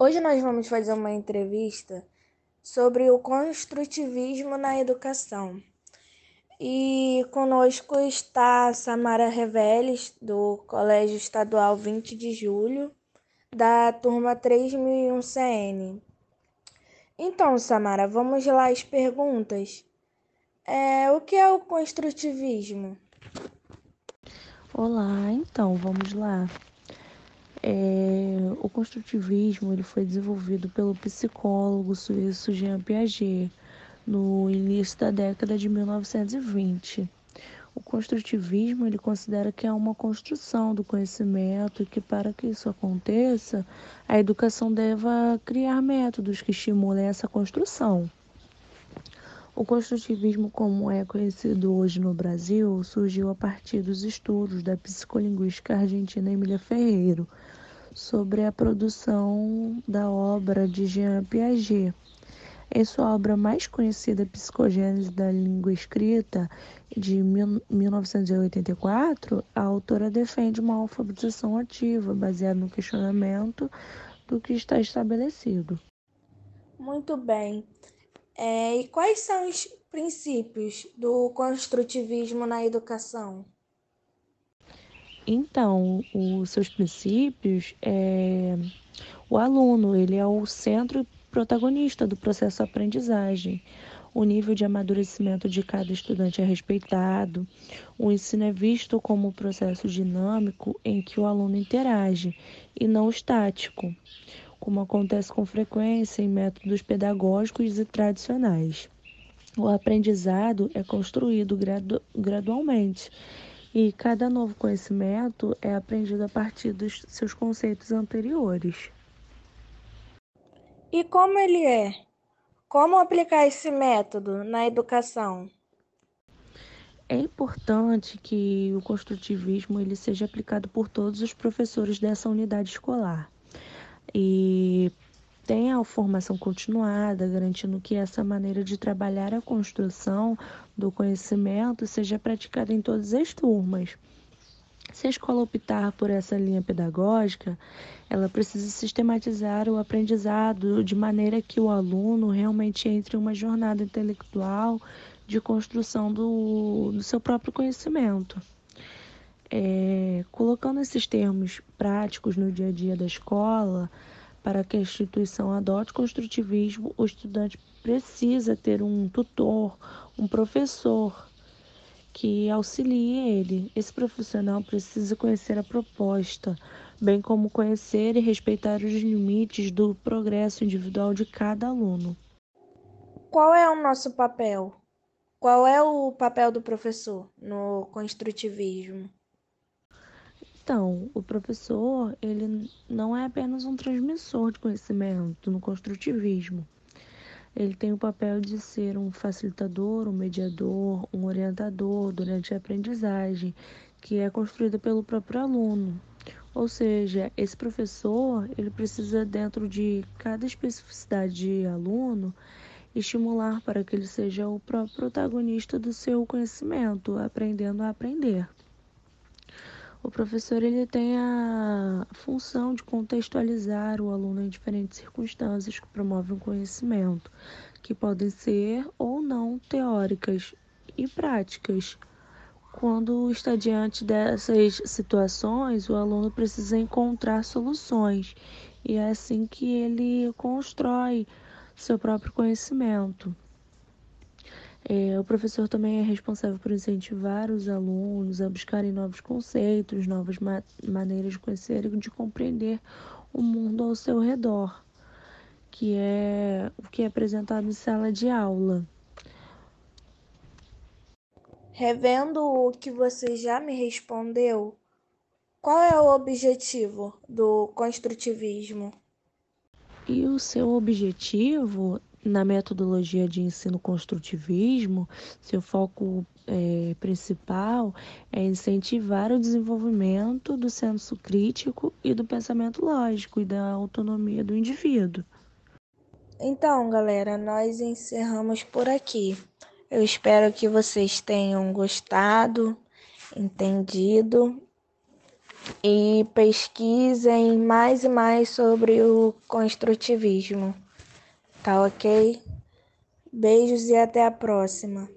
Hoje nós vamos fazer uma entrevista sobre o construtivismo na educação. E conosco está Samara Reveles, do Colégio Estadual 20 de Julho, da turma 3001 CN. Então, Samara, vamos lá as perguntas. É, o que é o construtivismo? Olá, então vamos lá. É, o construtivismo ele foi desenvolvido pelo psicólogo suíço Jean Piaget no início da década de 1920. O construtivismo ele considera que é uma construção do conhecimento e que para que isso aconteça, a educação deva criar métodos que estimulem essa construção. O construtivismo, como é conhecido hoje no Brasil, surgiu a partir dos estudos da psicolinguística argentina Emília Ferreiro sobre a produção da obra de Jean Piaget. Em sua obra mais conhecida, Psicogênese da Língua Escrita, de 1984, a autora defende uma alfabetização ativa, baseada no questionamento do que está estabelecido. Muito bem. É, e quais são os princípios do construtivismo na educação? Então, os seus princípios é o aluno, ele é o centro protagonista do processo de aprendizagem. O nível de amadurecimento de cada estudante é respeitado. O ensino é visto como um processo dinâmico em que o aluno interage e não estático como acontece com frequência em métodos pedagógicos e tradicionais. O aprendizado é construído gradu gradualmente e cada novo conhecimento é aprendido a partir dos seus conceitos anteriores. E como ele é? Como aplicar esse método na educação? É importante que o construtivismo ele seja aplicado por todos os professores dessa unidade escolar e tem a formação continuada, garantindo que essa maneira de trabalhar a construção do conhecimento seja praticada em todas as turmas. Se a escola optar por essa linha pedagógica, ela precisa sistematizar o aprendizado de maneira que o aluno realmente entre em uma jornada intelectual de construção do, do seu próprio conhecimento. É, colocando esses termos práticos no dia a dia da escola, para que a instituição adote construtivismo, o estudante precisa ter um tutor, um professor que auxilie ele. Esse profissional precisa conhecer a proposta, bem como conhecer e respeitar os limites do progresso individual de cada aluno. Qual é o nosso papel? Qual é o papel do professor no construtivismo? Então, o professor, ele não é apenas um transmissor de conhecimento no construtivismo. Ele tem o papel de ser um facilitador, um mediador, um orientador durante a aprendizagem, que é construída pelo próprio aluno. Ou seja, esse professor, ele precisa dentro de cada especificidade de aluno estimular para que ele seja o próprio protagonista do seu conhecimento, aprendendo a aprender. O professor ele tem a função de contextualizar o aluno em diferentes circunstâncias que promovem o conhecimento, que podem ser ou não teóricas e práticas. Quando está diante dessas situações, o aluno precisa encontrar soluções e é assim que ele constrói seu próprio conhecimento. É, o professor também é responsável por incentivar os alunos a buscarem novos conceitos, novas ma maneiras de conhecer e de compreender o mundo ao seu redor, que é o que é apresentado em sala de aula. Revendo o que você já me respondeu, qual é o objetivo do construtivismo? E o seu objetivo na metodologia de ensino construtivismo, seu foco é, principal é incentivar o desenvolvimento do senso crítico e do pensamento lógico e da autonomia do indivíduo. Então, galera, nós encerramos por aqui. Eu espero que vocês tenham gostado, entendido e pesquisem mais e mais sobre o construtivismo. Tá ok? Beijos e até a próxima.